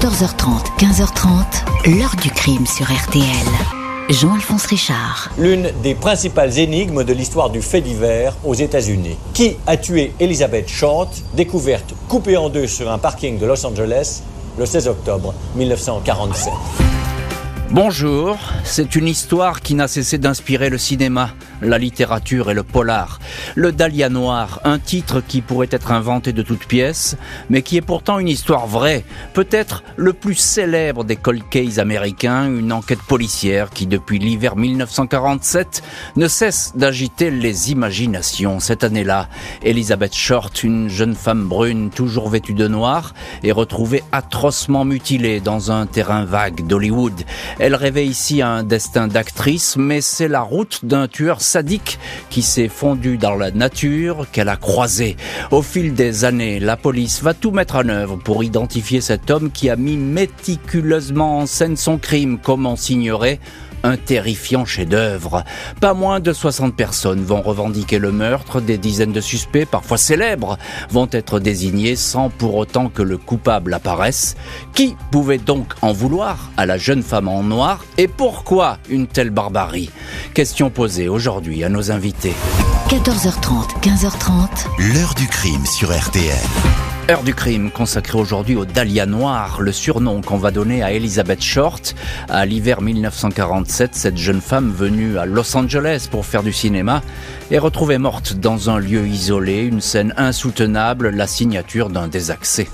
14h30, 15h30, l'heure du crime sur RTL. Jean-Alphonse Richard. L'une des principales énigmes de l'histoire du fait divers aux États-Unis. Qui a tué Elizabeth Short, découverte coupée en deux sur un parking de Los Angeles le 16 octobre 1947 Bonjour, c'est une histoire qui n'a cessé d'inspirer le cinéma, la littérature et le polar. Le Dahlia Noir, un titre qui pourrait être inventé de toutes pièces, mais qui est pourtant une histoire vraie, peut-être le plus célèbre des cold américains, une enquête policière qui depuis l'hiver 1947 ne cesse d'agiter les imaginations. Cette année-là, Elizabeth Short, une jeune femme brune toujours vêtue de noir, est retrouvée atrocement mutilée dans un terrain vague d'Hollywood. Elle rêvait ici un destin d'actrice, mais c'est la route d'un tueur sadique qui s'est fondu dans la nature qu'elle a croisé. Au fil des années, la police va tout mettre en œuvre pour identifier cet homme qui a mis méticuleusement en scène son crime, comme on signerait un terrifiant chef-d'œuvre. Pas moins de 60 personnes vont revendiquer le meurtre, des dizaines de suspects, parfois célèbres, vont être désignés sans pour autant que le coupable apparaisse. Qui pouvait donc en vouloir à la jeune femme en noir et pourquoi une telle barbarie? Question posée aujourd'hui à nos invités. 14h30, 15h30. L'heure du crime sur RTL. Heure du crime consacrée aujourd'hui au Dahlia Noir, le surnom qu'on va donner à Elizabeth Short. À l'hiver 1947, cette jeune femme venue à Los Angeles pour faire du cinéma est retrouvée morte dans un lieu isolé, une scène insoutenable, la signature d'un désaccès.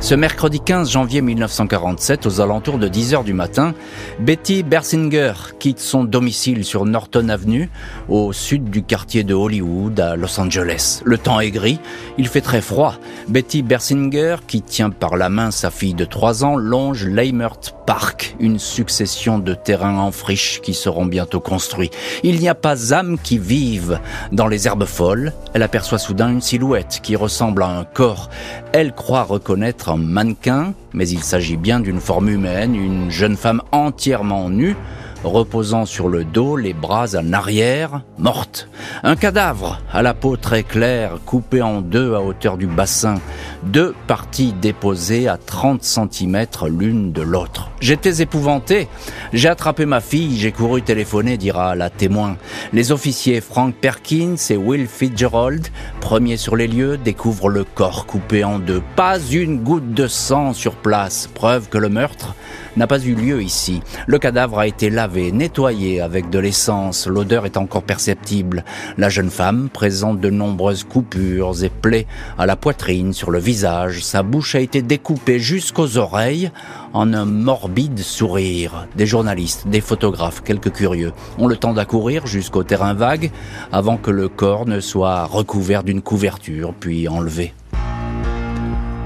Ce mercredi 15 janvier 1947, aux alentours de 10 heures du matin, Betty Bersinger quitte son domicile sur Norton Avenue, au sud du quartier de Hollywood, à Los Angeles. Le temps est gris, il fait très froid. Betty Bersinger, qui tient par la main sa fille de 3 ans, longe Leimert Park, une succession de terrains en friche qui seront bientôt construits. Il n'y a pas âme qui vive. Dans les herbes folles, elle aperçoit soudain une silhouette qui ressemble à un corps. Elle croit reconnaître un mannequin, mais il s'agit bien d'une forme humaine, une jeune femme entièrement nue, reposant sur le dos, les bras en arrière, morte. Un cadavre à la peau très claire, coupé en deux à hauteur du bassin, deux parties déposées à 30 cm l'une de l'autre. J'étais épouvanté. J'ai attrapé ma fille, j'ai couru téléphoner, dira la témoin. Les officiers Frank Perkins et Will Fitzgerald, premiers sur les lieux, découvrent le corps coupé en deux. Pas une goutte de sang sur place, preuve que le meurtre n'a pas eu lieu ici. Le cadavre a été lavé, nettoyé avec de l'essence. L'odeur est encore perceptible. La jeune femme présente de nombreuses coupures et plaies à la poitrine, sur le visage. Sa bouche a été découpée jusqu'aux oreilles en un morbide sourire. Des journalistes, des photographes, quelques curieux ont le temps d'accourir jusqu'au terrain vague avant que le corps ne soit recouvert d'une couverture puis enlevé.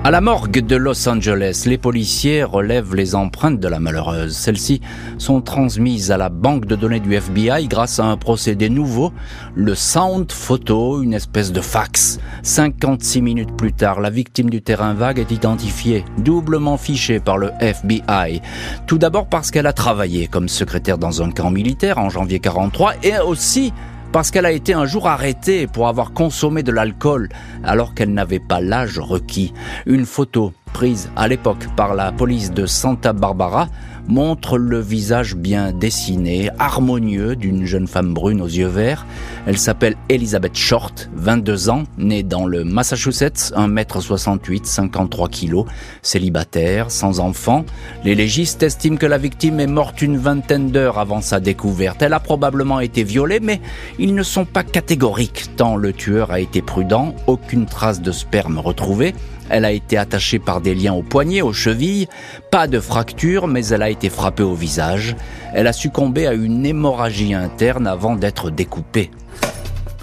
À la morgue de Los Angeles, les policiers relèvent les empreintes de la malheureuse. Celles-ci sont transmises à la banque de données du FBI grâce à un procédé nouveau, le Sound Photo, une espèce de fax. 56 minutes plus tard, la victime du terrain vague est identifiée, doublement fichée par le FBI. Tout d'abord parce qu'elle a travaillé comme secrétaire dans un camp militaire en janvier 43 et aussi parce qu'elle a été un jour arrêtée pour avoir consommé de l'alcool alors qu'elle n'avait pas l'âge requis. Une photo prise à l'époque par la police de Santa Barbara montre le visage bien dessiné, harmonieux d'une jeune femme brune aux yeux verts. Elle s'appelle Elizabeth Short, 22 ans, née dans le Massachusetts, 1m68, 53 kg, célibataire, sans enfant. Les légistes estiment que la victime est morte une vingtaine d'heures avant sa découverte. Elle a probablement été violée, mais ils ne sont pas catégoriques tant le tueur a été prudent, aucune trace de sperme retrouvée. Elle a été attachée par des liens aux poignets, aux chevilles, pas de fracture, mais elle a été frappée au visage. Elle a succombé à une hémorragie interne avant d'être découpée.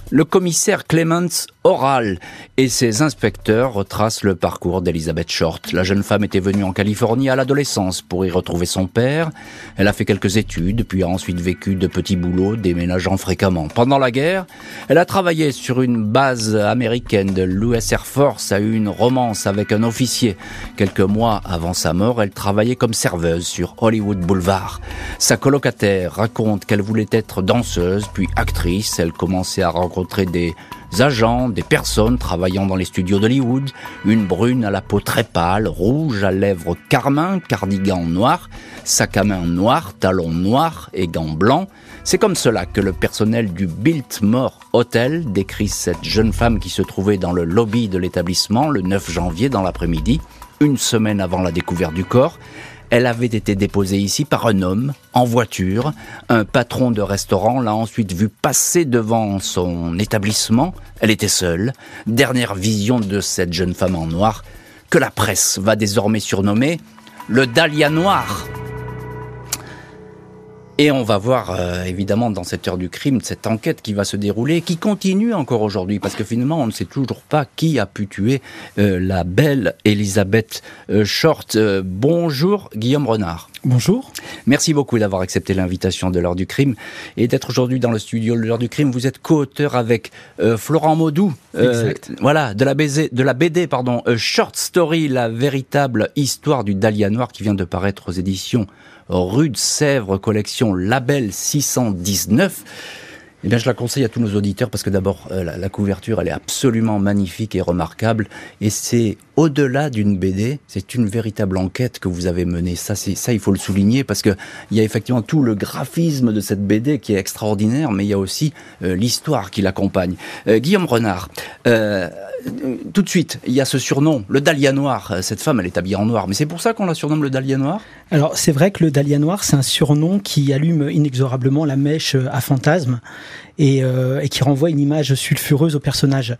Le commissaire Clements Oral et ses inspecteurs retracent le parcours d'Elizabeth Short. La jeune femme était venue en Californie à l'adolescence pour y retrouver son père. Elle a fait quelques études, puis a ensuite vécu de petits boulots, déménageant fréquemment. Pendant la guerre, elle a travaillé sur une base américaine de l'US Air Force, a eu une romance avec un officier. Quelques mois avant sa mort, elle travaillait comme serveuse sur Hollywood Boulevard. Sa colocataire raconte qu'elle voulait être danseuse, puis actrice. Elle commençait à rencontrer des agents, des personnes travaillant dans les studios d'Hollywood, une brune à la peau très pâle, rouge à lèvres carmin, cardigan noir, sac à main noir, talons noirs et gants blancs. C'est comme cela que le personnel du Biltmore Hotel décrit cette jeune femme qui se trouvait dans le lobby de l'établissement le 9 janvier dans l'après-midi, une semaine avant la découverte du corps. Elle avait été déposée ici par un homme, en voiture. Un patron de restaurant l'a ensuite vue passer devant son établissement. Elle était seule. Dernière vision de cette jeune femme en noir, que la presse va désormais surnommer le Dahlia Noir. Et on va voir euh, évidemment dans cette heure du crime cette enquête qui va se dérouler, qui continue encore aujourd'hui, parce que finalement on ne sait toujours pas qui a pu tuer euh, la belle Elisabeth euh, Short. bonjour Guillaume Renard. Bonjour. Merci beaucoup d'avoir accepté l'invitation de l'heure du crime et d'être aujourd'hui dans le studio de l'heure du crime. Vous êtes co-auteur avec Florent Maudou. exact. Voilà, de la, BD, de la BD, pardon, Short Story, la véritable histoire du Dahlia Noir qui vient de paraître aux éditions rue de Sèvres, collection Label 619. Eh bien, je la conseille à tous nos auditeurs parce que d'abord, euh, la, couverture, elle est absolument magnifique et remarquable. Et c'est au-delà d'une BD, c'est une véritable enquête que vous avez menée. Ça, ça, il faut le souligner parce que il y a effectivement tout le graphisme de cette BD qui est extraordinaire, mais il y a aussi euh, l'histoire qui l'accompagne. Euh, Guillaume Renard, tout de suite, il y a ce surnom, le Dahlia Noir. Cette femme, elle est habillée en noir, mais c'est pour ça qu'on la surnomme le Dahlia Noir? Alors, c'est vrai que le Dahlia Noir, c'est un surnom qui allume inexorablement la mèche à fantasme et, euh, et, qui renvoie une image sulfureuse au personnage.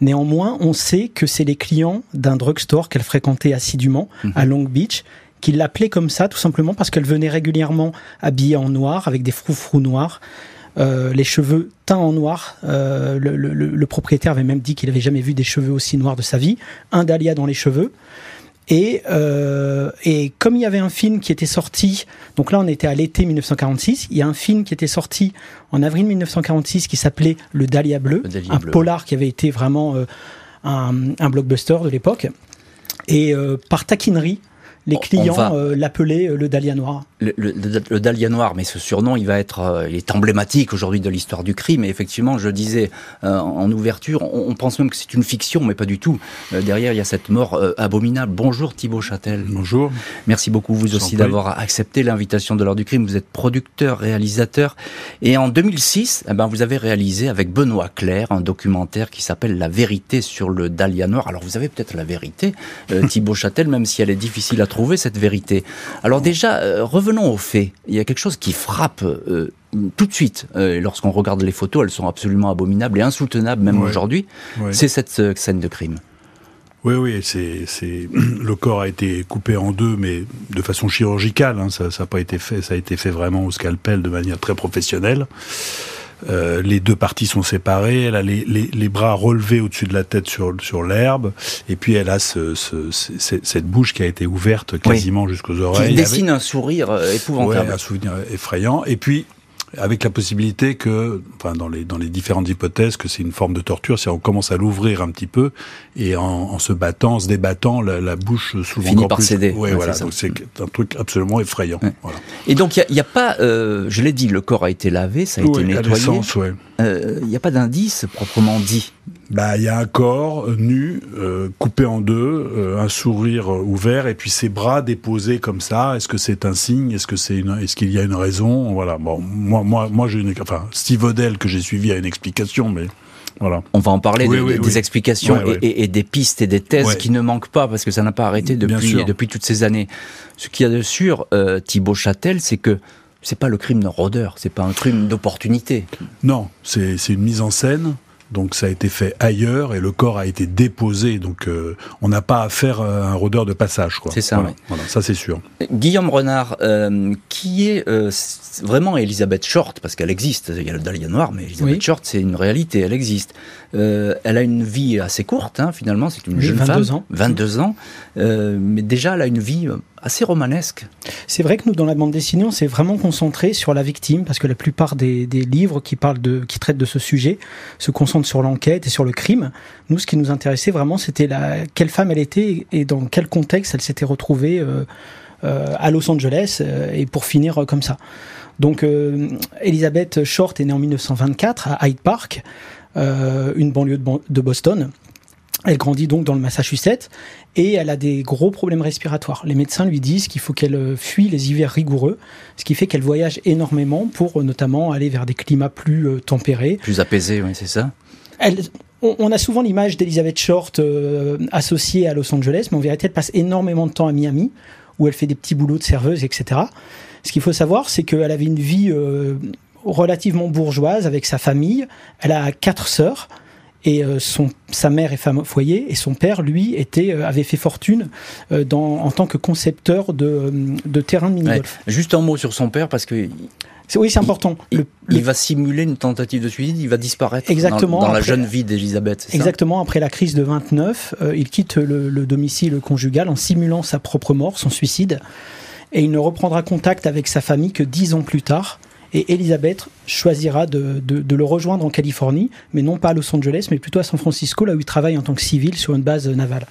Néanmoins, on sait que c'est les clients d'un drugstore qu'elle fréquentait assidûment mhm. à Long Beach qui l'appelaient comme ça tout simplement parce qu'elle venait régulièrement habillée en noir avec des froufrous noirs. Euh, les cheveux teints en noir. Euh, le, le, le, propriétaire avait même dit qu'il avait jamais vu des cheveux aussi noirs de sa vie. Un dahlia dans les cheveux. Et, euh, et comme il y avait un film qui était sorti, donc là on était à l'été 1946, il y a un film qui était sorti en avril 1946 qui s'appelait Le Dahlia Bleu, un polar qui avait été vraiment un, blockbuster de l'époque. Et euh, par taquinerie, les clients euh, l'appelaient euh, le Dahlia Noir. Le, le, Dahlia Noir, mais ce surnom, il va être, euh, il est emblématique aujourd'hui de l'histoire du crime. Et effectivement, je disais en ouverture, on, pense même que c'est une fiction, mais pas du tout. derrière, il y a cette mort abominable. Bonjour Thibault Châtel. Bonjour. Merci beaucoup vous aussi d'avoir accepté l'invitation de l'heure du crime. Vous êtes producteur, réalisateur, et en 2006, eh ben, vous avez réalisé avec Benoît Claire un documentaire qui s'appelle La vérité sur le Dahlia Noir. Alors vous avez peut-être la vérité, Thibault Châtel, même si elle est difficile à trouver trouver cette vérité. Alors déjà, euh, revenons aux faits. Il y a quelque chose qui frappe euh, tout de suite. Euh, lorsqu'on regarde les photos, elles sont absolument abominables et insoutenables même aujourd'hui. C'est cette scène de crime. Oui, oui, c'est, le corps a été coupé en deux, mais de façon chirurgicale. Hein. ça n'a pas été fait, ça a été fait vraiment au scalpel de manière très professionnelle. Euh, les deux parties sont séparées. Elle a les, les, les bras relevés au-dessus de la tête sur, sur l'herbe. Et puis elle a ce, ce, cette bouche qui a été ouverte quasiment jusqu'aux oreilles. Qui dessine un sourire euh, épouvantable. Ouais, un sourire effrayant. Et puis avec la possibilité que, enfin, dans les, dans les différentes hypothèses, que c'est une forme de torture, c'est on commence à l'ouvrir un petit peu, et en, en se battant, en se débattant, la, la bouche s'ouvre encore par plus. céder. Ouais, voilà. Donc c'est un truc absolument effrayant. Voilà. Et donc, il n'y a, a, pas, euh, je l'ai dit, le corps a été lavé, ça a été nettoyé. Il euh, n'y a pas d'indice proprement dit. Bah, il y a un corps nu, euh, coupé en deux, euh, un sourire ouvert, et puis ses bras déposés comme ça. Est-ce que c'est un signe? Est-ce que c'est une Est-ce qu'il y a une raison? Voilà. Bon, moi, moi, moi, j'ai une. Enfin, Steve Odell que j'ai suivi a une explication, mais. Voilà. On va en parler des, explications et, et, des pistes et des thèses qui ne manquent pas parce que ça n'a pas arrêté depuis, depuis toutes ces années. Ce qu'il y a de sûr, euh, Thibaut Châtel, c'est que c'est pas le crime d'un rôdeur, c'est pas un crime d'opportunité. Non, c'est une mise en scène donc ça a été fait ailleurs et le corps a été déposé. Donc euh, on n'a pas à faire euh, un rôdeur de passage. C'est ça. Voilà, ça c'est sûr. Guillaume Renard, euh, qui est vraiment Elisabeth Short, parce qu'elle existe. Il y a le Dahlia noir, mais Elisabeth Short c'est une réalité, elle existe. Elle a une vie assez courte, hein, finalement. C'est une jeune 22 femme, ans. 22 ans, mais déjà elle a une vie assez romanesque. C'est vrai que nous, dans la bande dessinée, on s'est vraiment concentré sur la victime, parce que la plupart des, livres qui parlent de, qui traitent de ce sujet, se concentrent sur l'enquête et sur le crime. Nous, ce qui nous intéressait vraiment, c'était la, quelle femme elle était et dans quel contexte elle s'était retrouvée euh, euh, à Los Angeles, euh, et pour finir comme ça. Donc, Elisabeth Short est née en 1924 à Hyde Park. Une banlieue de Boston. Elle grandit donc dans le Massachusetts et elle a des gros problèmes respiratoires. Les médecins lui disent qu'il faut qu'elle fuit les hivers rigoureux, ce qui fait qu'elle voyage énormément pour notamment aller vers des climats plus tempérés. Plus apaisés, oui, c'est ça. Elle, on, a souvent l'image d'Elizabeth Short euh, associée à Los Angeles, mais en vérité, elle passe énormément de temps à Miami, où elle fait des petits boulots de serveuse, etc. Ce qu'il faut savoir, c'est qu'elle avait une vie euh, relativement bourgeoise avec sa famille. Elle a quatre sœurs et euh, son, sa mère est femme au foyer et son père, lui, était, avait fait fortune dans, en tant que concepteur de, de terrain de mini-golf. Juste un mot sur son père parce que oui, c'est important. Il, va simuler une tentative de suicide, il va disparaître Exactement, dans, la jeune vie d'Elisabeth. Exactement, après la crise de 29, euh, il quitte le, le, domicile conjugal en simulant sa propre mort, son suicide, et il ne reprendra contact avec sa famille que dix ans plus tard, et Elisabeth choisira de, le rejoindre en Californie, mais non pas à Los Angeles, mais plutôt à San Francisco, là où il travaille en tant que civil sur une base navale.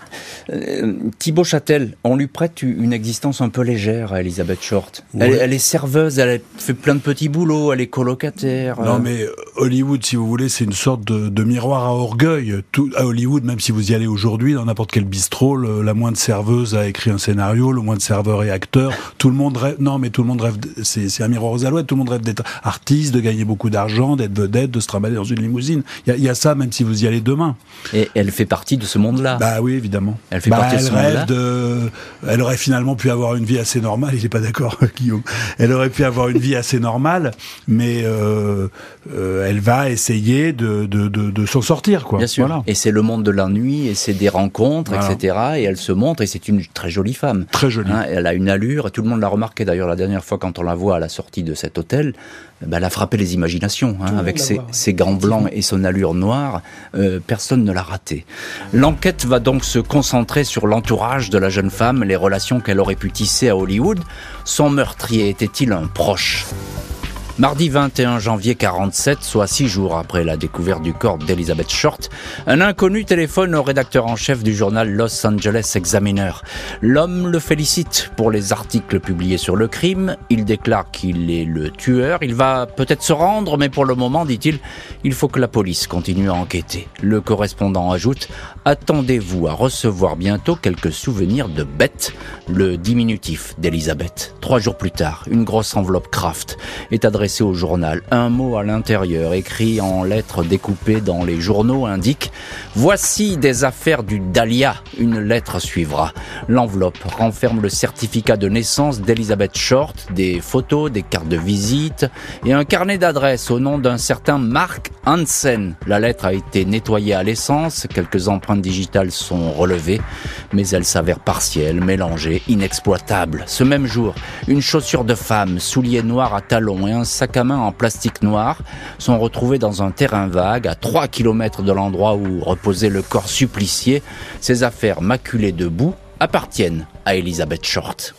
Euh, Thibaut Châtel, on lui prête une existence un peu légère à Elisabeth Short. Elle, est serveuse, elle fait plein de petits boulots, elle est colocataire. Non, mais euh, Hollywood, si vous voulez, c'est une sorte de, miroir à orgueil. Tout, à Hollywood, même si vous y allez aujourd'hui, dans n'importe quel bistrot, la moindre serveuse a écrit un scénario, le moindre serveur est acteur. Tout le monde rêve. Non, mais tout le monde rêve. C'est un miroir aux alouettes. Tout le monde rêve d'être artiste, de gagner beaucoup d'argent, d'être vedette, de se trimballer dans une limousine. Il y, a ça même si vous y allez demain. Et elle fait partie de ce monde-là. Bah oui, évidemment. Elle fait partie de ce monde-là. De... Elle aurait finalement pu avoir une vie assez normale. Il n'est pas d'accord, Guillaume. Elle aurait pu avoir une vie assez normale, mais euh, euh, elle va essayer de, de, de, s'en sortir, quoi. Bien sûr. Et c'est le monde de la nuit, et c'est des rencontres, etc. Et elle se montre, et c'est une très jolie femme. Très jolie. Hein, elle a une allure, et tout le monde l'a remarqué d'ailleurs la dernière fois quand on la voit à la sortie de cet hôtel. Ben, elle a frappé les imaginations, hein, avec ses, ses, gants blancs et son allure noire. Euh, personne ne l'a raté. L'enquête va donc se concentrer sur l'entourage de la jeune femme, les relations qu'elle aurait pu tisser à Hollywood. Son meurtrier était-il un proche? Mardi 21 janvier 47, soit six jours après la découverte du corps d'Elizabeth Short, un inconnu téléphone au rédacteur en chef du journal Los Angeles Examiner. L'homme le félicite pour les articles publiés sur le crime. Il déclare qu'il est le tueur. Il va peut-être se rendre, mais pour le moment, dit-il, il faut que la police continue à enquêter. Le correspondant ajoute Attendez-vous à recevoir bientôt quelques souvenirs de Beth, le diminutif d'Elizabeth. Trois jours plus tard, une grosse enveloppe Kraft est adressée Un mot à l'intérieur, écrit en lettres découpées dans les journaux, indique Voici des affaires du Dahlia. Une lettre suivra. L'enveloppe renferme le certificat de naissance d'Elizabeth Short, des photos, des cartes de visite et un carnet d'adresses au nom d'un certain Mark Hansen. La lettre a été nettoyée à l'essence, quelques empreintes digitales sont relevées, mais elle s'avère partielle, mélangée, inexploitable. Ce même jour, une chaussure de femme, souliers noirs à talons et un sac à main en plastique noir sont retrouvés dans un terrain vague à 3 km de l'endroit où reposait le corps supplicié. Ces affaires maculées de boue appartiennent à Elizabeth Short.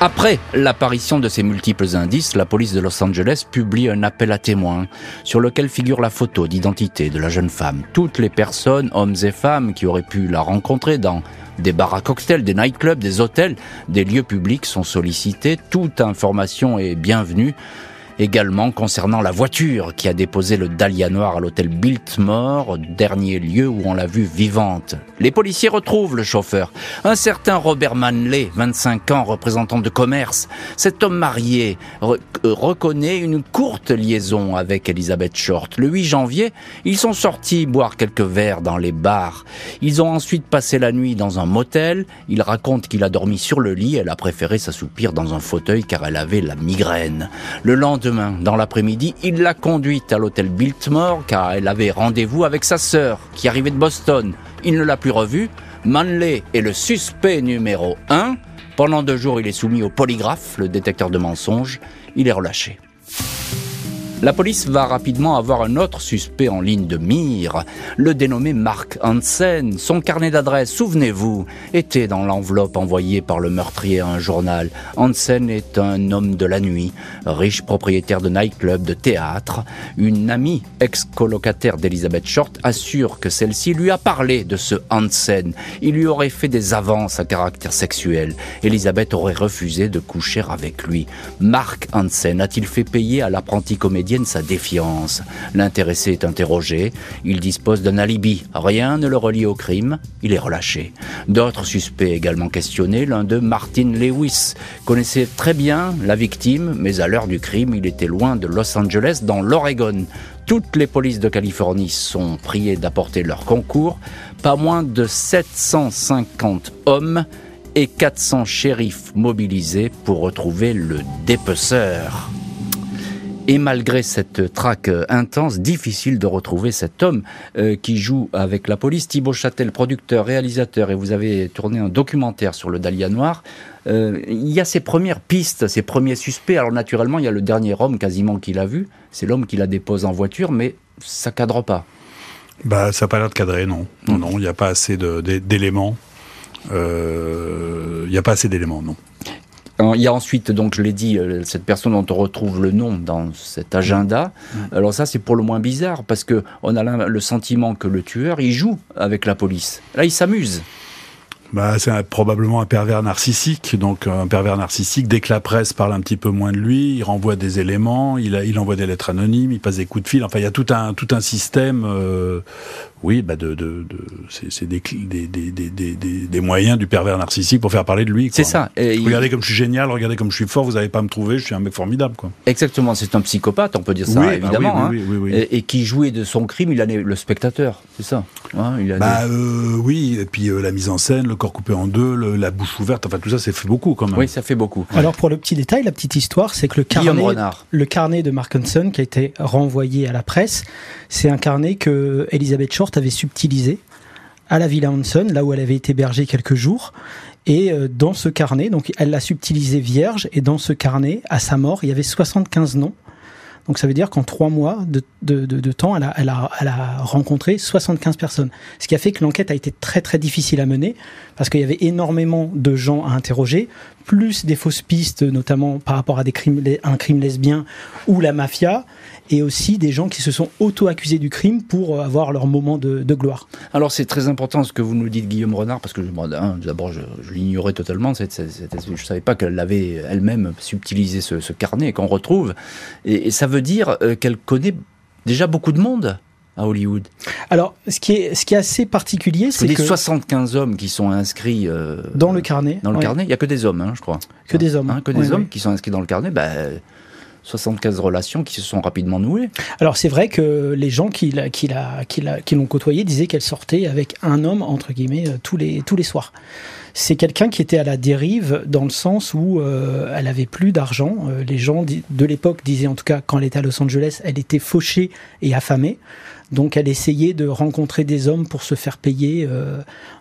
Après l'apparition de ces multiples indices, la police de Los Angeles publie un appel à témoins sur lequel figure la photo d'identité de la jeune femme. Toutes les personnes, hommes et femmes, qui auraient pu la rencontrer dans des bars à cocktails, des nightclubs, des hôtels, des lieux publics sont sollicités. Toute information est bienvenue également concernant la voiture qui a déposé le Dahlia noir à l'hôtel Biltmore, dernier lieu où on l'a vue vivante. Les policiers retrouvent le chauffeur, un certain Robert Manley, 25 ans, représentant de commerce. Cet homme marié euh, reconnaît une courte liaison avec Elizabeth Short. Le 8 janvier, ils sont sortis boire quelques verres dans les bars. Ils ont ensuite passé la nuit dans un motel. Il raconte qu'il a dormi sur le lit. Elle a préféré s'assoupir dans un fauteuil car elle avait la migraine. Le lendemain, dans l'après-midi, il l'a conduite à l'hôtel Biltmore car elle avait rendez-vous avec sa sœur qui arrivait de Boston. Il ne l'a plus revue. Manley est le suspect numéro 1. Pendant deux jours, il est soumis au polygraphe, le détecteur de mensonges. Il est relâché. La police va rapidement avoir un autre suspect en ligne de mire, le dénommé Mark Hansen. Son carnet d'adresse, souvenez-vous, était dans l'enveloppe envoyée par le meurtrier à un journal. Hansen est un homme de la nuit, riche propriétaire de nightclub, de théâtre. Une amie, ex-colocataire d'Elizabeth Short, assure que celle-ci lui a parlé de ce Hansen. Il lui aurait fait des avances à caractère sexuel. Elizabeth aurait refusé de coucher avec lui. Mark Hansen a-t-il fait payer à l'apprenti comédien sa défiance. L'intéressé est interrogé, il dispose d'un alibi, rien ne le relie au crime, il est relâché. D'autres suspects également questionnés, l'un d'eux, Martin Lewis, connaissait très bien la victime, mais à l'heure du crime, il était loin de Los Angeles, dans l'Oregon. Toutes les polices de Californie sont priées d'apporter leur concours. Pas moins de 750 hommes et 400 shérifs mobilisés pour retrouver le dépeceur. Et malgré cette traque intense, difficile de retrouver cet homme euh, qui joue avec la police. Thibaut Châtel, producteur, réalisateur, et vous avez tourné un documentaire sur le Dahlia Noir. Euh, il y a ces premières pistes, ces premiers suspects. Alors naturellement, il y a le dernier homme quasiment qu'il a vu. C'est l'homme qui la dépose en voiture, mais ça cadre pas. Bah, ça n'a pas l'air de cadrer, non. Non, non, il n'y a pas assez d'éléments. Euh, il n'y a pas assez d'éléments, non. Il y a ensuite, donc je l'ai dit, euh, cette personne dont on retrouve le nom dans cet agenda. Alors ça, c'est pour le moins bizarre parce que on a le sentiment que le tueur, il joue avec la police. Là, il s'amuse. Bah, c'est probablement un pervers narcissique. Donc, un pervers narcissique, dès que la presse parle un petit peu moins de lui, il renvoie des éléments, il, a, il envoie des lettres anonymes, il passe des coups de fil. Enfin, il y a tout un, tout un système euh, oui, bah de, de, de c'est des, des, des, des, des, moyens du pervers narcissique pour faire parler de lui. C'est ça. Et regardez comme je suis génial, regardez comme je suis fort, vous n'allez pas me trouver, je suis un mec formidable. Quoi. Exactement, c'est un psychopathe, on peut dire ça, bah évidemment. oui, hein. et, et, qui jouait de son crime, il a le spectateur, c'est ça hein, il a bah, euh, Oui, et puis euh, la mise en scène, le corps coupé en deux, la bouche ouverte, enfin tout ça, ça fait beaucoup quand même. Oui, ça fait beaucoup. Alors pour le petit détail, la petite histoire, c'est que le carnet, le carnet de Mark Hanson qui a été renvoyé à la presse, c'est un carnet que Elizabeth Short avait subtilisé à la Villa Hanson, là où elle avait été hébergée quelques jours. Et euh, dans ce carnet, donc elle l'a subtilisé vierge, et dans ce carnet, à sa mort, il y avait 75 noms. Donc ça veut dire qu'en trois mois de, de, de, temps, elle a, elle, a, elle a, rencontré 75 personnes. Ce qui a fait que l'enquête a été très très difficile à mener, parce qu'il y avait énormément de gens à interroger, plus des fausses pistes, notamment par rapport à des crimes, un crime lesbien ou la mafia et aussi des gens qui se sont auto-accusés du crime pour avoir leur moment de, gloire. Alors c'est très important ce que vous nous dites Guillaume Renard, parce que d'abord je, l'ignorais totalement, je ne savais pas qu'elle avait elle-même subtilisé ce, carnet qu'on retrouve, et, ça veut dire euh, qu'elle connaît déjà beaucoup de monde à Hollywood Alors, ce qui est, ce qui est assez particulier, c'est que... 75 hommes qui sont inscrits... Euh, dans le carnet. Dans le carnet, il n'y a que des hommes, hein, je crois. Que des hommes. Hein, que des hommes qui sont inscrits dans le carnet. Bah, 75 relations qui se sont rapidement nouées. Alors c'est vrai que les gens qui, l'ont côtoyé disaient qu'elle sortait avec un homme, entre guillemets, euh, tous les, tous les soirs. C'est quelqu'un qui était à la dérive dans le sens où euh, elle avait plus d'argent. Euh, les gens de l'époque disaient en tout cas quand elle était à Los Angeles, elle était fauchée et affamée. Donc elle essayait de rencontrer des hommes pour se faire payer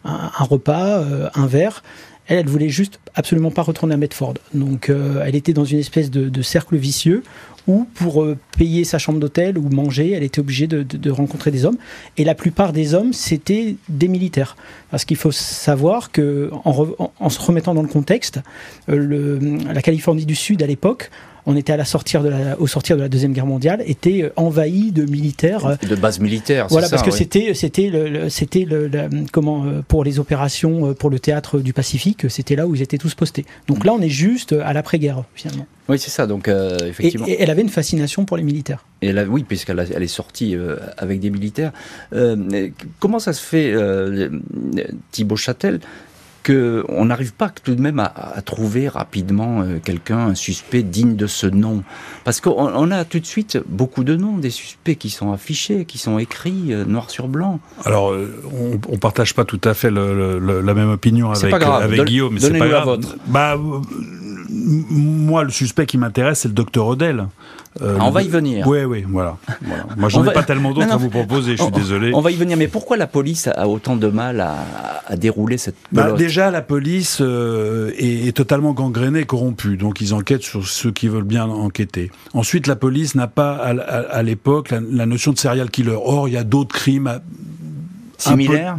un, repas, un verre. Elle, elle voulait juste absolument pas retourner à Medford. Donc, euh, elle était dans une espèce de, cercle vicieux où, pour euh, payer sa chambre d'hôtel ou manger, elle était obligée de, rencontrer des hommes. Et la plupart des hommes, c'était des militaires. Parce qu'il faut savoir que, en, se remettant dans le contexte, euh, la Californie du Sud, à l'époque, on était à la sortir de la, au sortir de la deuxième guerre mondiale, était euh, envahi de militaires. Euh, de bases militaires. Voilà, parce que c'était, c'était, le, c'était le, comment euh, pour les opérations pour le théâtre du Pacifique, c'était là où ils étaient tous postés. Donc là, on est juste à l'après-guerre finalement. Oui, c'est ça. Donc effectivement. Et, elle avait une fascination pour les militaires. Et là, oui, puisqu'elle elle est sortie avec des militaires. comment ça se fait, Thibaut Châtel on n'arrive pas tout de même à, trouver rapidement euh, quelqu'un, un suspect digne de ce nom. Parce qu'on a tout de suite beaucoup de noms, des suspects qui sont affichés, qui sont écrits euh, noir sur blanc. Alors, euh, on ne partage pas tout à fait la même opinion avec, avec Guillaume, mais c'est pas grave. Votre. Bah, moi, le suspect qui m'intéresse, c'est le docteur Odell. Euh, on va y venir. Oui, oui, voilà. Moi, j'en ai pas tellement d'autres à vous proposer, je suis désolé. On va y venir, mais pourquoi la police a autant de mal à, dérouler cette bah, Déjà, la police euh, est, totalement gangrénée, corrompue, donc ils enquêtent sur ceux qui veulent bien enquêter. Ensuite, la police n'a pas, à, l'époque, la, la, notion de serial killer. Or, il y a d'autres crimes Similaire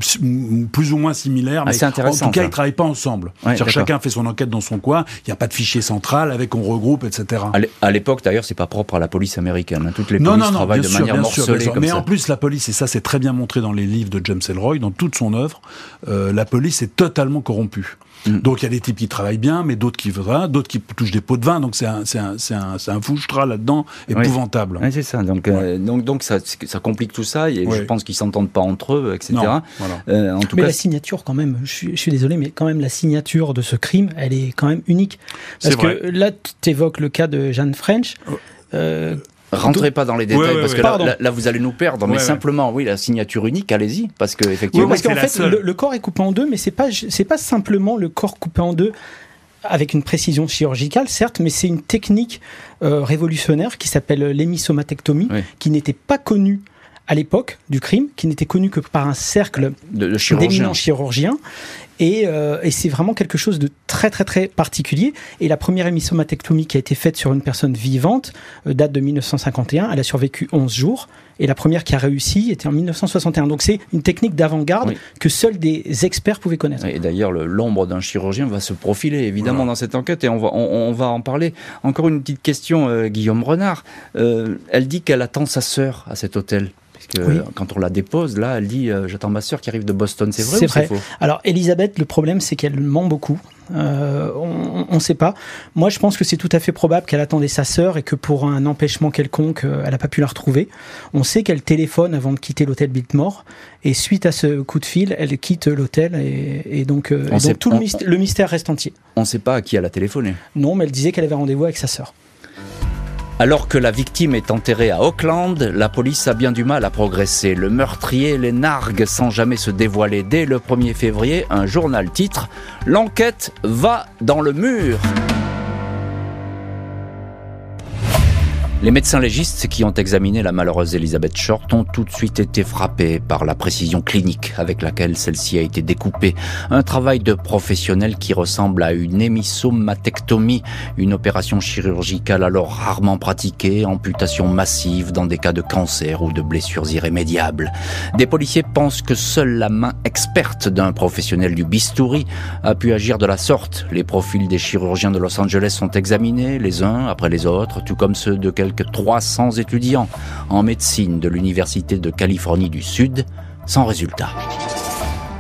Plus ou moins similaire, mais en tout cas, ils travaillent pas ensemble. chacun fait son enquête dans son coin, il n'y a pas de fichier central avec on regroupe, etc. À l'époque, d'ailleurs, c'est pas propre à la police américaine. Hein. Toutes les polices non, travaillent de manière morcelée Mais en plus, la police, et ça c'est très bien montré dans les livres de James Ellroy, dans toute son œuvre, euh, la police est totalement corrompue. Mm. Donc il y a des types qui travaillent bien, mais d'autres qui voudraient, d'autres qui touchent des pots de vin. Donc c'est un, c'est un, c'est un, c'est un fouchtra là-dedans épouvantable. Oui, c'est ça. Donc, euh, donc, donc ça, ça complique tout ça. Et je pense qu'ils s'ententent pas entre eux, etc. Euh, en tout mais la signature, quand même, je suis, je suis, désolé, mais quand même la signature de ce crime, elle est quand même unique. Parce que là, tu évoques le cas de Jeanne French. Oh. Euh, Rentrez pas dans les détails parce que là, vous allez nous perdre. mais simplement, oui, la signature unique, allez-y, parce que effectivement, parce qu'en fait, le, corps est coupé en deux, mais c'est pas c'est pas simplement le corps coupé en deux avec une précision chirurgicale, certes, mais c'est une technique euh, révolutionnaire qui s'appelle l'hémissomatectomie, qui n'était pas connue à l'époque du crime, qui n'était connue que par un cercle d'éminents chirurgiens. Euh, et, c'est vraiment quelque chose de très très très particulier. Et la première hémissomatectomie qui a été faite sur une personne vivante euh, date de 1951. Elle a survécu 11 jours. Et la première qui a réussi était en 1961. Donc c'est une technique d'avant-garde que seuls des experts pouvaient connaître. Et d'ailleurs, l'ombre d'un chirurgien va se profiler évidemment dans cette enquête et on va, on, va en parler. Encore une petite question, euh, Guillaume Renard. elle dit qu'elle attend sa sœur à cet hôtel quand on la dépose, là, elle dit euh, J'attends ma sœur qui arrive de Boston. C'est vrai c'est faux? Alors, Elisabeth, le problème, c'est qu'elle ment beaucoup. Euh, on ne sait pas. Moi, je pense que c'est tout à fait probable qu'elle attendait sa sœur et que pour un empêchement quelconque, euh, elle n'a pas pu la retrouver. On sait qu'elle téléphone avant de quitter l'hôtel Biltmore. Et suite à ce coup de fil, elle quitte l'hôtel. Et, donc, tout le, mystère, reste entier. On ne sait pas à qui elle a téléphoné. Non, mais elle disait qu'elle avait rendez-vous avec sa sœur. Alors que la victime est enterrée à Auckland, la police a bien du mal à progresser. Le meurtrier les nargue sans jamais se dévoiler. Dès le 1er février, un journal titre L'enquête va dans le mur. Les médecins légistes qui ont examiné la malheureuse Elisabeth Short ont tout de suite été frappés par la précision clinique avec laquelle celle-ci a été découpée. Un travail de professionnel qui ressemble à une hémissomatectomie, une opération chirurgicale alors rarement pratiquée, amputation massive dans des cas de cancer ou de blessures irrémédiables. Des policiers pensent que seule la main experte d'un professionnel du bistouri a pu agir de la sorte. Les profils des chirurgiens de Los Angeles sont examinés les uns après les autres, tout comme ceux de quelques quelques 300 étudiants en médecine de l'Université de Californie du Sud, sans résultat.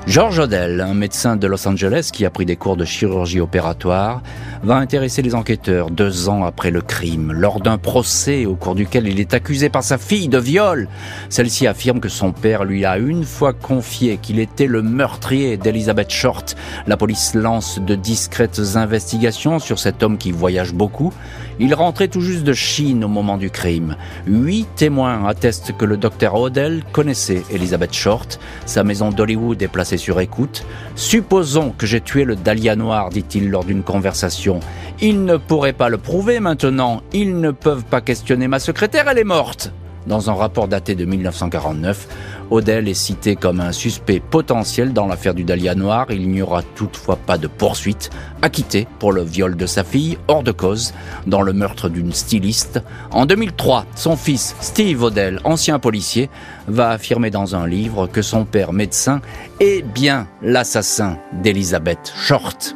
George Odell, un médecin de Los Angeles qui a pris des cours de chirurgie opératoire, va intéresser les enquêteurs deux ans après le crime, lors d'un procès au cours duquel il est accusé par sa fille de viol. Celle-ci affirme que son père lui a une fois confié qu'il était le meurtrier d'Elizabeth Short. La police lance de discrètes investigations sur cet homme qui voyage beaucoup. Il rentrait tout juste de Chine au moment du crime. Huit témoins attestent que le docteur Odell connaissait Elizabeth Short. Sa maison d'Hollywood est placée sur écoute. Supposons que j'ai tué le Dahlia noir, dit-il lors d'une conversation. Ils ne pourraient pas le prouver maintenant. Ils ne peuvent pas questionner ma secrétaire, elle est morte. Dans un rapport daté de 1949, Odell est cité comme un suspect potentiel dans l'affaire du Dahlia Noir. Il n'y aura toutefois pas de poursuite. Acquitté pour le viol de sa fille, hors de cause, dans le meurtre d'une styliste. En 2003, son fils, Steve Odell, ancien policier, va affirmer dans un livre que son père médecin est bien l'assassin d'Elizabeth Short.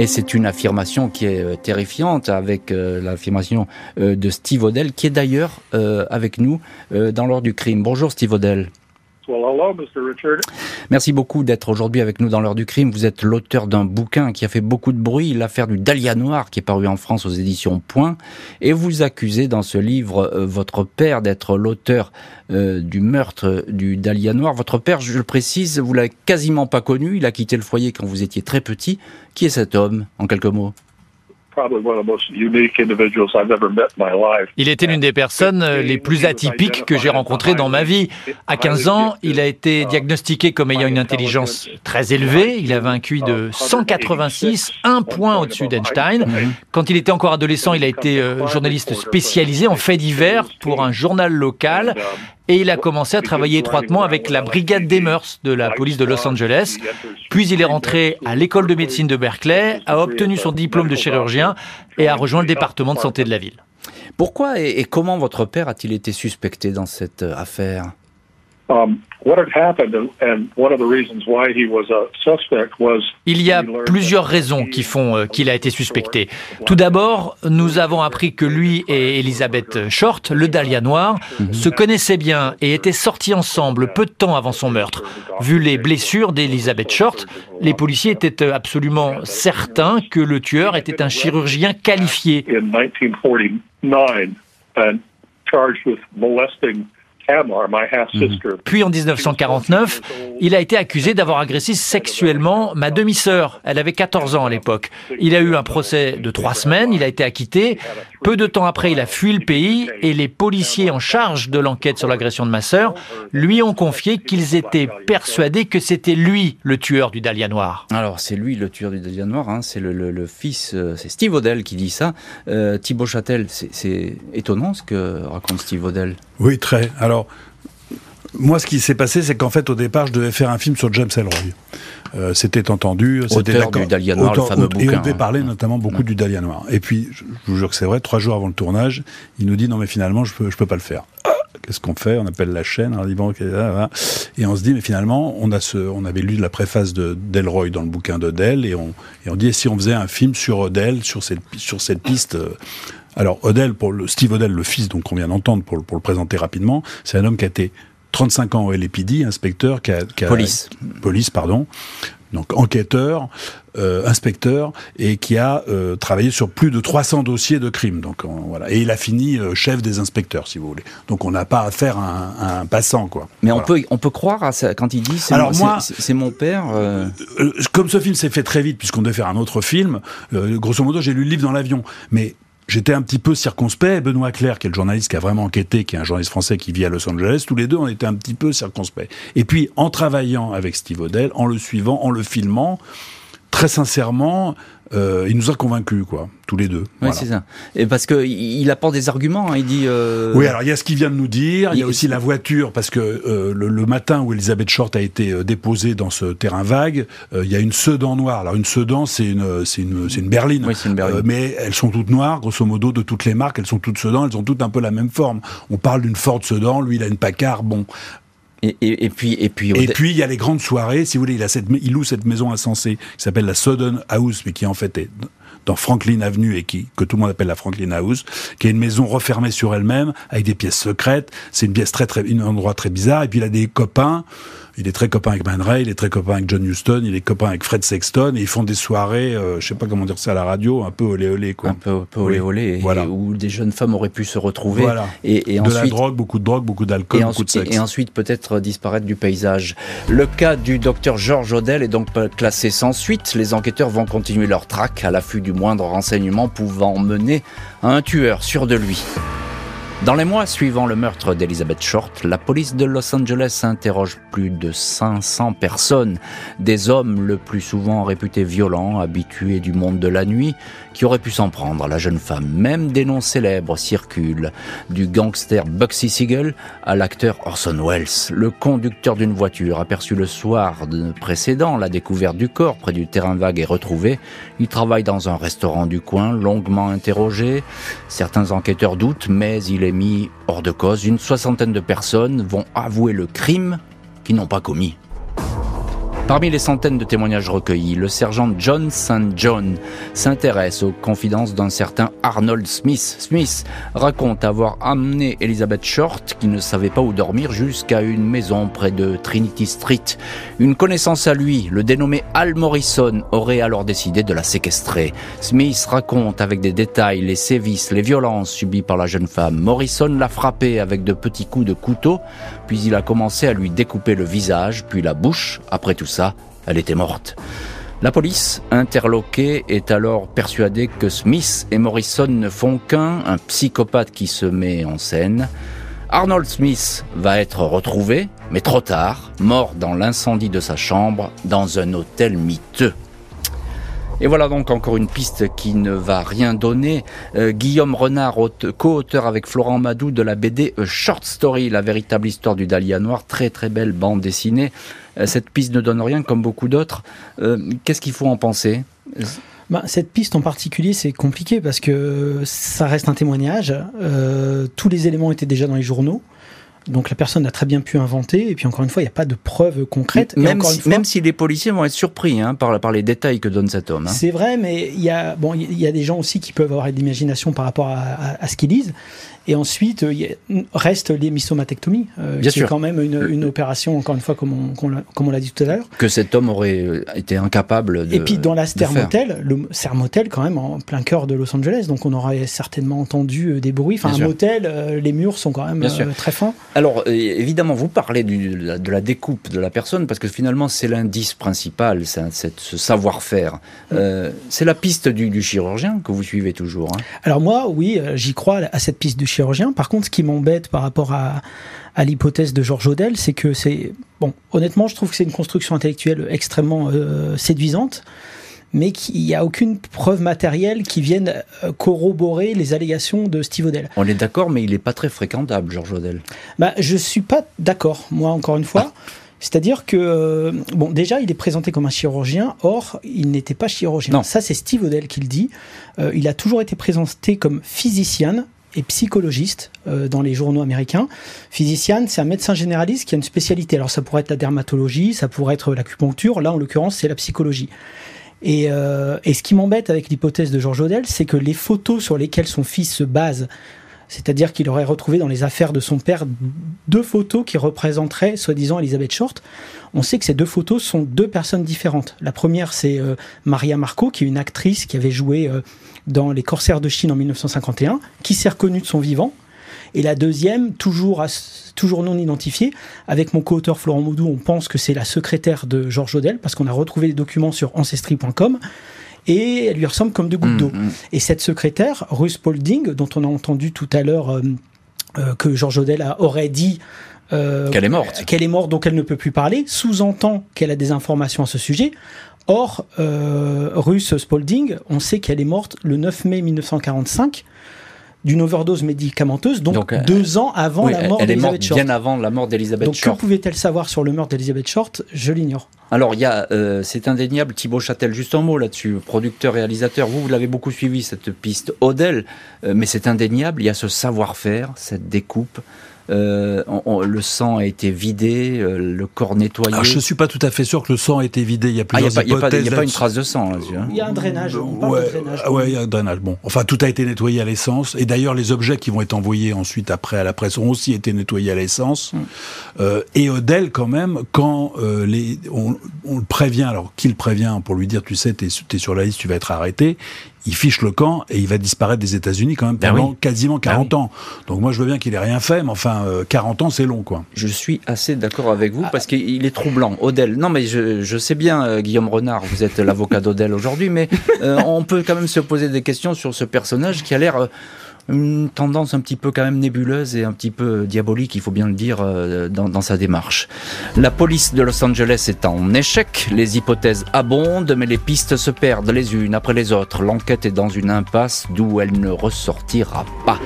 Et c'est une affirmation qui est euh, terrifiante avec euh, l'affirmation euh, de Steve Odell, qui est d'ailleurs avec nous dans l'ordre du crime. Bonjour Steve Odell. Merci beaucoup d'être aujourd'hui avec nous dans l'heure du crime. Vous êtes l'auteur d'un bouquin qui a fait beaucoup de bruit, l'affaire du Dahlia Noir, qui est paru en France aux éditions Point. Et vous accusez dans ce livre euh, votre père d'être l'auteur euh, du meurtre du Dahlia Noir. Votre père, je le précise, vous l'avez quasiment pas connu. Il a quitté le foyer quand vous étiez très petit. Qui est cet homme, en quelques mots? Il était l'une des personnes euh, les plus atypiques que j'ai rencontrées dans ma vie. À 15 ans, il a été diagnostiqué comme ayant une intelligence très élevée. Il avait un QI de 186, un point au-dessus d'Einstein. Quand il était encore adolescent, il a été euh, journaliste spécialisé en faits divers pour un journal local et il a commencé à travailler étroitement avec la brigade des mœurs de la police de Los Angeles. Puis il est rentré à l'école de médecine de Berkeley, a obtenu son diplôme de chirurgien et a rejoint le département de santé de la ville. Pourquoi et, comment votre père a-t-il été suspecté dans cette euh, affaire? Um, Il y a plusieurs raisons qui font euh, qu'il a été suspecté. Tout d'abord, nous avons appris que lui et Elizabeth Short, le Dahlia noir, mhm. se connaissaient bien et étaient sortis ensemble peu de temps avant son meurtre. Vu les blessures d'Elizabeth Short, les policiers étaient absolument certains que le tueur était un chirurgien qualifié. Mhm. Puis en 1949, il a été accusé d'avoir agressé sexuellement ma demi-sœur. Elle avait 14 ans à l'époque. Il a eu un procès de trois semaines, il a été acquitté. Peu de temps après, il a fui le pays et les policiers en charge de l'enquête sur l'agression de ma sœur lui ont confié qu'ils étaient persuadés que c'était lui le tueur du Dahlia Noir. Alors c'est lui le tueur du Dahlia Noir, hein. c'est le, fils, euh, c'est Steve Odell qui dit ça. Euh, Thibaut Châtel, c'est étonnant ce que raconte Steve Odell. Oui, très. Alors, moi, ce qui s'est passé, c'est qu'en fait, au départ, je devais faire un film sur James Ellroy. Euh, c'était entendu, c'était du Dahlia Noir, le fameux bouquin. Et on devait parler notamment beaucoup du Dahlia Noir. Et puis, je vous jure que c'est vrai, trois jours avant le tournage, il nous dit non mais finalement, je peux, je peux pas le faire. Ah, qu'est-ce qu'on fait? On appelle la chaîne, et on se dit mais finalement, on a ce, on avait lu la préface de Delroy dans le bouquin de Dell, et on, et on dit et si on faisait un film sur Odell, sur cette, sur cette piste. Euh, alors Odell, pour le, Steve Odell, le fils donc qu'on vient d'entendre pour, pour le présenter rapidement, c'est un homme qui a été 35 ans au LAPD, inspecteur, qui a, qui a, police, police pardon, donc enquêteur, euh, inspecteur, et qui a euh, travaillé sur plus de 300 dossiers de crimes. Donc voilà, et il a fini euh, chef des inspecteurs, si vous voulez. Donc on n'a pas affaire à un, à un, passant, quoi. Mais on peut on peut croire à ça, quand il dit c'est c'est mon père. Euh, comme ce film s'est fait très vite, puisqu'on devait faire un autre film, grosso modo, j'ai lu le livre dans l'avion, mais j'étais un petit peu circonspect. Benoît Claire, qui est le journaliste qui a vraiment enquêté, qui est un journaliste français qui vit à Los Angeles, tous les deux, on était un petit peu circonspect. Et puis, en travaillant avec Steve Odell, en le suivant, en le filmant, très sincèrement, euh, il nous a convaincus, quoi, tous les deux. Oui, c'est ça. Et parce que il apporte des arguments. Hein, il dit. Euh... Oui, alors il y a ce qu'il vient de nous dire. Il y a aussi la voiture, parce que euh, le, le, matin où Elisabeth Short a été euh, déposée dans ce terrain vague, euh, il y a une Sedan noire. Alors une Sedan, c'est une, c'est une, c'est une berline. Oui, c'est une berline. mais elles sont toutes noires, grosso modo, de toutes les marques. Elles sont toutes Sedan. Elles ont toutes un peu la même forme. On parle d'une Ford Sedan. Lui, il a une Packard. Bon, et, et, et, puis, et puis, et puis, il y a les grandes soirées. Si vous voulez, il a cette, il loue cette maison insensée qui s'appelle la Southern House, mais qui en fait est dans Franklin Avenue et qui que tout le monde appelle la Franklin House, qui est une maison refermée sur elle-même avec des pièces secrètes. C'est une pièce très très, un endroit très bizarre. Et puis il a des copains. Il est très copain avec Man Ray, il est très copain avec John Huston, il est copain avec Fred Sexton, et ils font des soirées, euh, je sais pas comment dire ça à la radio, un peu olé olé quoi. Un peu, un peu olé olé, voilà. où des jeunes femmes auraient pu se retrouver. Voilà. Et, et de ensuite, la drogue, beaucoup de drogue, beaucoup d'alcool, beaucoup de sexe. Et ensuite peut-être disparaître du paysage. Le cas du docteur George Odell est donc classé sans suite. Les enquêteurs vont continuer leur traque à l'affût du moindre renseignement pouvant mener à un tueur sûr de lui. Dans les mois suivant le meurtre d'Elizabeth Short, la police de Los Angeles interroge plus de 500 personnes, des hommes le plus souvent réputés violents, habitués du monde de la nuit, qui auraient pu s'en prendre à la jeune femme. Même des noms célèbres circulent, du gangster Bugsy Siegel à l'acteur Orson Welles. Le conducteur d'une voiture aperçu le soir précédent la découverte du corps près du terrain vague est retrouvé. Il travaille dans un restaurant du coin, longuement interrogé. Certains enquêteurs doutent, mais il est mis hors de cause, une soixantaine de personnes vont avouer le crime qu'ils n'ont pas commis. Parmi les centaines de témoignages recueillis, le sergent John St. John s'intéresse aux confidences d'un certain Arnold Smith. Smith raconte avoir amené Elizabeth Short, qui ne savait pas où dormir, jusqu'à une maison près de Trinity Street. Une connaissance à lui, le dénommé Al Morrison, aurait alors décidé de la séquestrer. Smith raconte avec des détails les sévices, les violences subies par la jeune femme. Morrison l'a frappée avec de petits coups de couteau, puis il a commencé à lui découper le visage, puis la bouche. Après tout ça, elle était morte. La police, interloquée, est alors persuadée que Smith et Morrison ne font qu'un, un psychopathe qui se met en scène. Arnold Smith va être retrouvé, mais trop tard, mort dans l'incendie de sa chambre dans un hôtel miteux. Et voilà donc encore une piste qui ne va rien donner. Euh, Guillaume Renard, co-auteur avec Florent Madou de la BD Short Story, la véritable histoire du Dahlia Noir, très très belle bande dessinée. Euh, cette piste ne donne rien comme beaucoup d'autres. Euh, qu'est-ce qu'il faut en penser? Bah, cette piste en particulier, c'est compliqué parce que ça reste un témoignage. tous les éléments étaient déjà dans les journaux. Donc la personne a très bien pu inventer, et puis encore une fois, il n'y a pas de preuves concrètes. Même, si, même si les policiers vont être surpris hein, par, par les détails que donne cet homme. Hein. C'est vrai, mais il y, a, bon, il y a des gens aussi qui peuvent avoir de l'imagination par rapport à, à ce qu'ils lisent. Et ensuite, il reste l'hémistomatectomie, euh, qui est quand même une, une, opération, encore une fois, comme on, l'a dit tout à l'heure. Que cet homme aurait euh, été incapable de Et puis dans la Motel, le Motel, quand même, en plein cœur de Los Angeles, donc on aurait certainement entendu euh, des bruits. Enfin, un motel, euh, les murs sont quand même très fins. Alors, évidemment, vous parlez du, de, la, découpe de la personne, parce que finalement, c'est l'indice principal, c'est ce savoir-faire. Mm. c'est la piste du, chirurgien que vous suivez toujours. Hein. Alors moi, oui, j'y crois à cette piste du chirurgien par contre, ce qui m'embête par rapport à, l'hypothèse de Georges Odell, c'est que c'est bon. Honnêtement, je trouve que c'est une construction intellectuelle extrêmement euh, séduisante, mais qu'il n'y a aucune preuve matérielle qui vienne euh, corroborer les allégations de Steve Odell. On est d'accord, mais il n'est pas très fréquentable, Georges Odell. Bah, je suis pas d'accord, moi, encore une fois. Ah. C'est-à-dire que, euh, bon, déjà, il est présenté comme un chirurgien, or, il n'était pas chirurgien. Non. Ça, c'est Steve Odell qui le dit. il a toujours été présenté comme physicien, et psychologiste euh, dans les journaux américains. Physician, c'est un médecin généraliste qui a une spécialité. Alors ça pourrait être la dermatologie, ça pourrait être l'acupuncture. Là, en l'occurrence, c'est la psychologie. Et, euh, et ce qui m'embête avec l'hypothèse de Georges Odell, c'est que les photos sur lesquelles son fils se base, c'est-à-dire qu'il aurait retrouvé dans les affaires de son père deux photos qui représenteraient, soi-disant, Elisabeth Short. On sait que ces deux photos sont deux personnes différentes. La première, c'est euh, Maria Marco, qui est une actrice qui avait joué euh, dans Les Corsaires de Chine en 1951, qui s'est reconnue de son vivant. Et la deuxième, toujours, non identifiée, avec mon co-auteur Florent Moudou, on pense que c'est la secrétaire de Georges Odell, parce qu'on a retrouvé les documents sur ancestry.com et elle lui ressemble comme deux gouttes mm, d'eau. Mm. Et cette secrétaire, Ruth Spalding, dont on a entendu tout à l'heure euh, euh, que Georges Odell aurait dit euh, qu'elle est morte, qu'elle est morte, donc elle ne peut plus parler, sous-entend qu'elle a des informations à ce sujet. Or, Ruth Spalding, on sait qu'elle est morte le 9 mai 1945 d'une overdose médicamenteuse, donc, euh, deux ans avant la mort d'Elizabeth Short. Bien avant la mort d'Elizabeth Short. Donc que pouvait-elle savoir sur le meurtre d'Elizabeth Short? Je l'ignore. Alors il y a, euh, c'est indéniable, Thibaut Châtel, juste un mot là-dessus, producteur, réalisateur, vous, vous l'avez beaucoup suivi cette piste, Odell, euh, mais c'est indéniable, il y a ce savoir-faire, cette découpe, euh, le sang a été vidé, euh, le corps nettoyé. je ne suis pas tout à fait sûr que le sang a été vidé. Il y a plusieurs ah, Il n'y a, pas une trace de sang là-dessus. Hein. Il y a un drainage. On parle ouais, de drainage. Ouais, il y a un drainage. Bon, enfin, tout a été nettoyé à l'essence. Et d'ailleurs, les objets qui vont être envoyés ensuite après à la presse ont aussi été nettoyés à l'essence. Mm. Euh, et Odell, quand même, quand les, on, le prévient, alors qui le prévient pour lui dire, tu sais, tu es, sur la liste, tu vas être arrêté il fiche le camp et il va disparaître des États-Unis quand même ben pendant quasiment 40 ben ans. Donc moi je veux bien qu'il ait rien fait, mais enfin 40 euh, ans c'est long quoi. Je suis assez d'accord avec vous parce qu'il est troublant. Odell, non mais je, sais bien euh, Guillaume Renard, vous êtes l'avocat d'Odell aujourd'hui, mais euh, on peut quand même se poser des questions sur ce personnage qui a l'air une tendance un petit peu quand même nébuleuse et un petit peu diabolique, il faut bien le dire, euh, dans, sa démarche. La police de Los Angeles est en échec, les hypothèses abondent, mais les pistes se perdent les unes après les autres. L'enquête est dans une impasse d'où elle ne ressortira pas.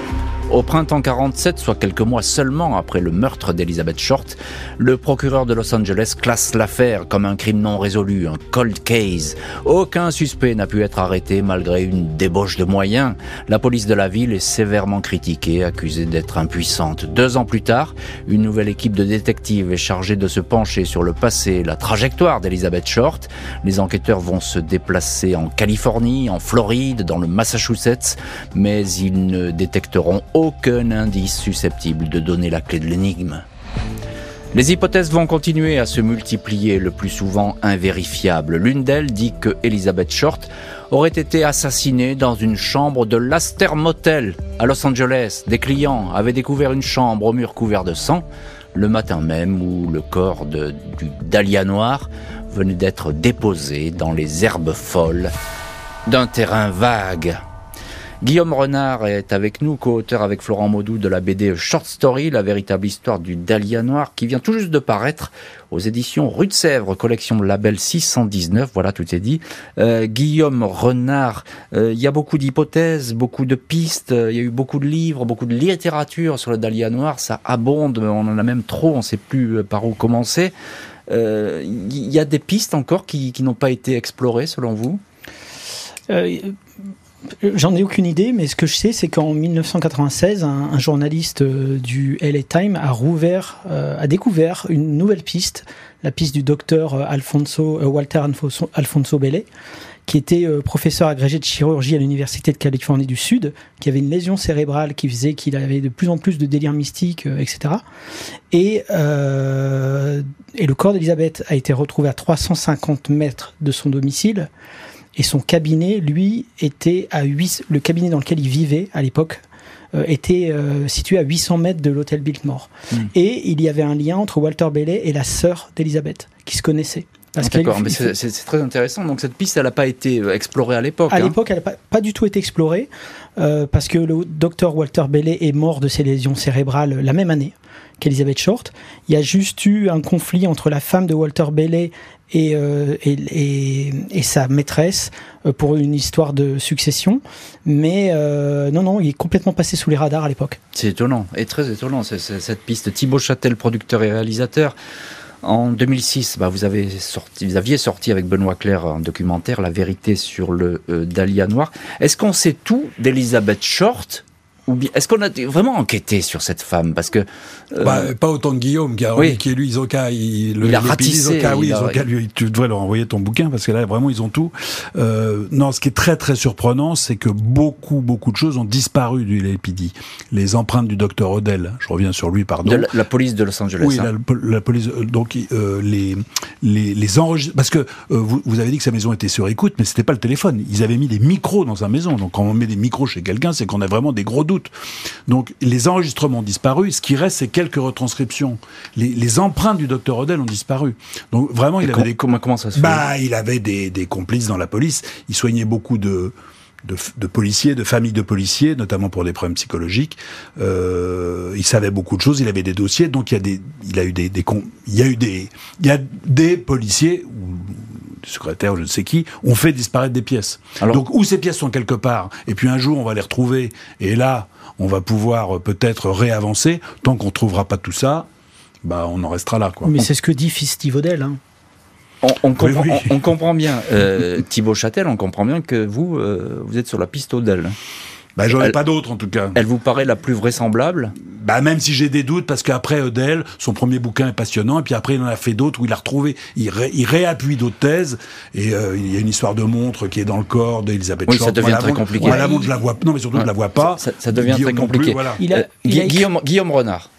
Au printemps 47, soit quelques mois seulement après le meurtre d'Elizabeth Short, le procureur de Los Angeles classe l'affaire comme un crime non résolu, un cold case. Aucun suspect n'a pu être arrêté malgré une débauche de moyens. La police de la ville est sévèrement critiquée, accusée d'être impuissante. Deux ans plus tard, une nouvelle équipe de détectives est chargée de se pencher sur le passé la trajectoire d'Elizabeth Short. Les enquêteurs vont se déplacer en Californie, en Floride, dans le Massachusetts, mais ils ne détecteront aucun indice susceptible de donner la clé de l'énigme. Les hypothèses vont continuer à se multiplier, le plus souvent invérifiables. L'une d'elles dit que Elizabeth Short aurait été assassinée dans une chambre de l'Aster Motel à Los Angeles. Des clients avaient découvert une chambre au mur couvert de sang le matin même où le corps de, du Dahlia noir venait d'être déposé dans les herbes folles d'un terrain vague Guillaume Renard est avec nous, co-auteur avec Florent Maudou de la BD Short Story, la véritable histoire du Dahlia noir, qui vient tout juste de paraître aux éditions Rue de Sèvres, collection label 619. Voilà, tout est dit. Euh, Guillaume Renard, euh, il y a beaucoup d'hypothèses, beaucoup de pistes, euh, il y a eu beaucoup de livres, beaucoup de littérature sur le Dahlia noir. Ça abonde, on en a même trop, on ne sait plus par où commencer. Il y a des pistes encore qui, qui n'ont pas été explorées, selon vous? J'en ai aucune idée, mais ce que je sais, c'est qu'en 1996, un, journaliste euh, du LA Times euh, a découvert une nouvelle piste, la piste du docteur euh, Alfonso, Walter Alfonso, Bellet, qui était professeur agrégé de chirurgie à l'université de Californie du Sud, qui avait une lésion cérébrale qui faisait qu'il avait de plus en plus de délires mystiques, etc. Et, et le corps d'Elisabeth a été retrouvé à 350 mètres de son domicile et son cabinet, lui, était à 8, le cabinet dans lequel il vivait à l'époque, euh, était euh, situé à 800 mètres de l'hôtel Biltmore. Hmm. Et il y avait un lien entre Walter Bailey et la sœur d'Elisabeth, qui se connaissaient. D'accord, mais c'est très intéressant. Donc cette piste, elle n'a pas été euh, explorée à l'époque. À hein. l'époque, elle n'a pas, pas, du tout été explorée parce que le docteur Walter Bailey est mort de ses lésions cérébrales la même année qu'Elizabeth Short. Il y a juste eu un conflit entre la femme de Walter Bailey euh, et, et, et, sa maîtresse euh, pour une histoire de succession. Mais euh, non, non, il est complètement passé sous les radars à l'époque. C'est étonnant, et très étonnant, cette piste. Thibaut Châtel, producteur et réalisateur. En 2006, bah, vous, avez sorti, vous aviez sorti avec Benoît Claire un documentaire, La vérité sur le Dahlia noir. Est-ce qu'on sait tout d'Elizabeth Short? Ou bien est-ce qu'on a vraiment enquêté sur cette femme parce que euh, bah, pas autant que Guillaume qui a qui est lui ils ont qu'à il, a ratissé, ils ont oui, qu'à lui tu devrais leur envoyer ton bouquin parce que là vraiment ils ont tout. Euh, non ce qui est très très surprenant c'est que beaucoup beaucoup de choses ont disparu du LAPD les empreintes du docteur Odell je reviens sur lui pardon. De la, police de Los Angeles oui hein. la, police euh, donc euh, les les les enregistrements parce que vous, vous avez dit que sa maison était sur écoute mais c'était pas le téléphone. Ils avaient mis des micros dans sa maison. Donc quand on met des micros chez quelqu'un c'est qu'on a vraiment des gros doutes donc les enregistrements ont disparu, ce qui reste c'est quelques retranscriptions. Les, empreintes du docteur Odell ont disparu. Donc vraiment il avait des comment, comment ça se fait? Bah il avait des, complices dans la police. Il soignait beaucoup de de, policiers, de familles de policiers, notamment pour des problèmes psychologiques. Euh, il savait beaucoup de choses, il avait des dossiers, donc il y a des, il a eu des, des il y a eu des, il y a des policiers ou secrétaires, je ne sais qui, ont fait disparaître des pièces. donc où ces pièces sont quelque part, et puis un jour on va les retrouver, et là on va pouvoir euh, peut-être réavancer. Tant qu'on ne trouvera pas tout ça, bah, on en restera là. Quoi. Mais c'est ce que dit Fils Odell. Hein. On, comprend, bien, euh, Thibaut Châtel, on comprend bien que vous, euh, vous êtes sur la piste Odell. Bah, j'en ai pas d'autres en tout cas. Elle vous paraît la plus vraisemblable? Bah même si j'ai des doutes parce qu'après Odell, son premier bouquin est passionnant et puis après il en a fait d'autres où il a retrouvé, il, réappuie d'autres thèses et euh, il y a une histoire de montre qui est dans le corps d'Elisabeth oui, ça devient très compliqué. la montre, je la vois, non mais surtout je la vois pas. Ça, devient très compliqué. Il a, Guillaume, Guillaume Renard.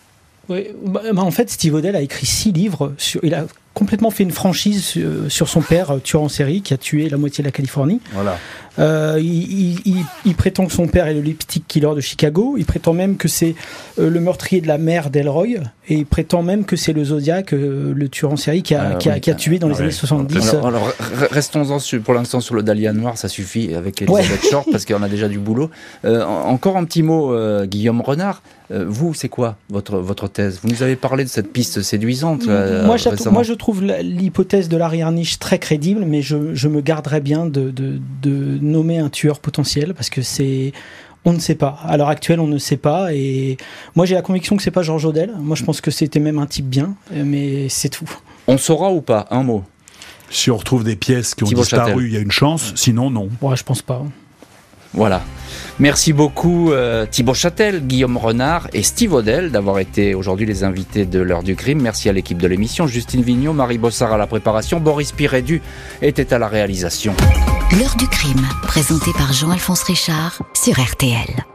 Oui, bah, bah, en fait, Steve Odell a écrit six livres. Sur, il a complètement fait une franchise sur, son père, euh, tueur en série, qui a tué la moitié de la Californie. Voilà. Euh, il, prétend que son père est le lipstick killer de Chicago. Il prétend même que c'est euh, le meurtrier de la mère d'Elroy. Et il prétend même que c'est le Zodiac, le tueur en série, qui a, ah tué dans les années 70. Alors, restons-en pour l'instant sur le Dahlia noir, ça suffit avec Elizabeth Short, parce qu'on a déjà du boulot. encore un petit mot, Guillaume Renard. Vous, c'est quoi votre, votre thèse? Vous nous avez parlé de cette piste séduisante. moi, moi, je trouve l'hypothèse de l'arrière-niche très crédible, mais je, me garderais bien de, nommer un tueur potentiel parce que c'est. On ne sait pas. À l'heure actuelle, on ne sait pas. Et moi, j'ai la conviction que c'est pas Georges Odell. Moi, je pense que c'était même un type bien, mais c'est tout. On saura ou pas? Un mot. Si on retrouve des pièces qui ont disparu, il y a une chance. Sinon, non. Ouais, je pense pas. Voilà. Merci beaucoup euh, Thibaut Châtel, Guillaume Renard et Steve Odell d'avoir été aujourd'hui les invités de l'heure du crime. Merci à l'équipe de l'émission, Justine Vignot, Marie Bossard à la préparation, Boris Pirédu était à la réalisation. L'heure du crime, présenté par Jean-Alphonse Richard sur RTL.